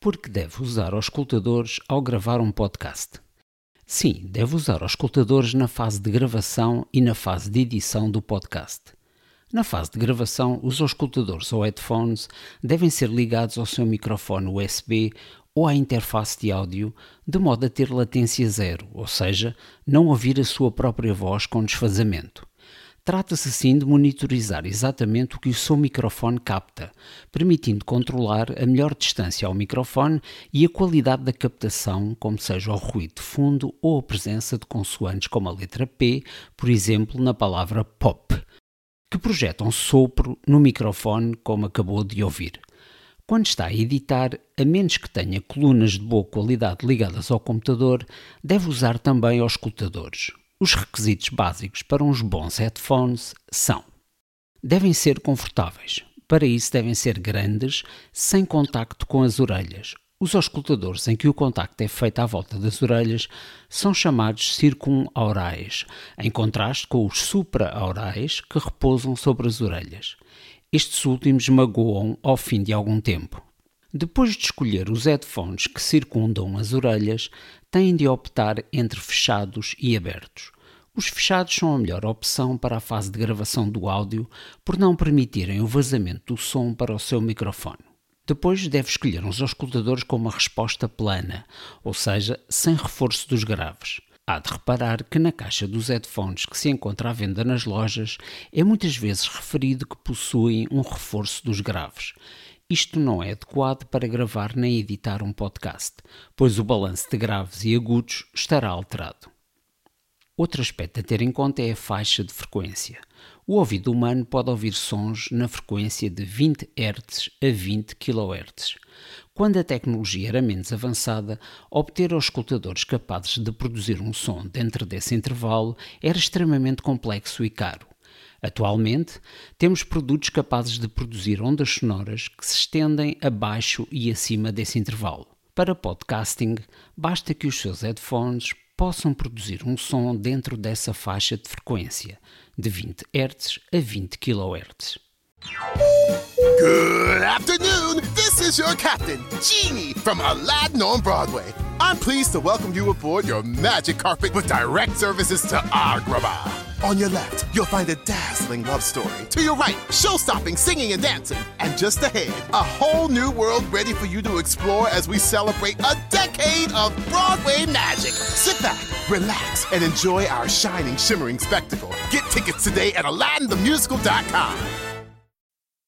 Porque deve usar os escutadores ao gravar um podcast? Sim, deve usar os escutadores na fase de gravação e na fase de edição do podcast. Na fase de gravação, os auscultadores ou headphones devem ser ligados ao seu microfone USB ou à interface de áudio, de modo a ter latência zero, ou seja, não ouvir a sua própria voz com desfazamento. Trata-se assim de monitorizar exatamente o que o seu microfone capta, permitindo controlar a melhor distância ao microfone e a qualidade da captação, como seja o ruído de fundo ou a presença de consoantes como a letra P, por exemplo, na palavra pop, que projetam sopro no microfone, como acabou de ouvir. Quando está a editar, a menos que tenha colunas de boa qualidade ligadas ao computador, deve usar também os escutadores. Os requisitos básicos para uns bons headphones são: devem ser confortáveis. Para isso, devem ser grandes, sem contacto com as orelhas. Os auscultadores em que o contacto é feito à volta das orelhas são chamados circunaurais, em contraste com os supraaurais que repousam sobre as orelhas. Estes últimos magoam ao fim de algum tempo. Depois de escolher os headphones que circundam as orelhas, têm de optar entre fechados e abertos. Os fechados são a melhor opção para a fase de gravação do áudio por não permitirem o vazamento do som para o seu microfone. Depois deve escolher uns auscultadores com uma resposta plana, ou seja, sem reforço dos graves. Há de reparar que na caixa dos headphones que se encontra à venda nas lojas é muitas vezes referido que possuem um reforço dos graves. Isto não é adequado para gravar nem editar um podcast, pois o balanço de graves e agudos estará alterado. Outro aspecto a ter em conta é a faixa de frequência. O ouvido humano pode ouvir sons na frequência de 20 Hz a 20 kHz. Quando a tecnologia era menos avançada, obter os escutadores capazes de produzir um som dentro desse intervalo era extremamente complexo e caro. Atualmente, temos produtos capazes de produzir ondas sonoras que se estendem abaixo e acima desse intervalo. Para podcasting, basta que os seus headphones possam produzir um som dentro dessa faixa de frequência, de 20 Hz a 20 kHz. Good afternoon. This is your captain, Genie, from Aladdin on Broadway. I'm pleased to welcome you aboard your magic carpet with direct services to Agrabah. On your left, you'll find a dazzling love story. To your right, show-stopping singing and dancing. And just ahead, a whole new world ready for you to explore as we celebrate a decade of Broadway magic. Sit back, relax, and enjoy our shining, shimmering spectacle. Get tickets today at AladdinTheMusical.com.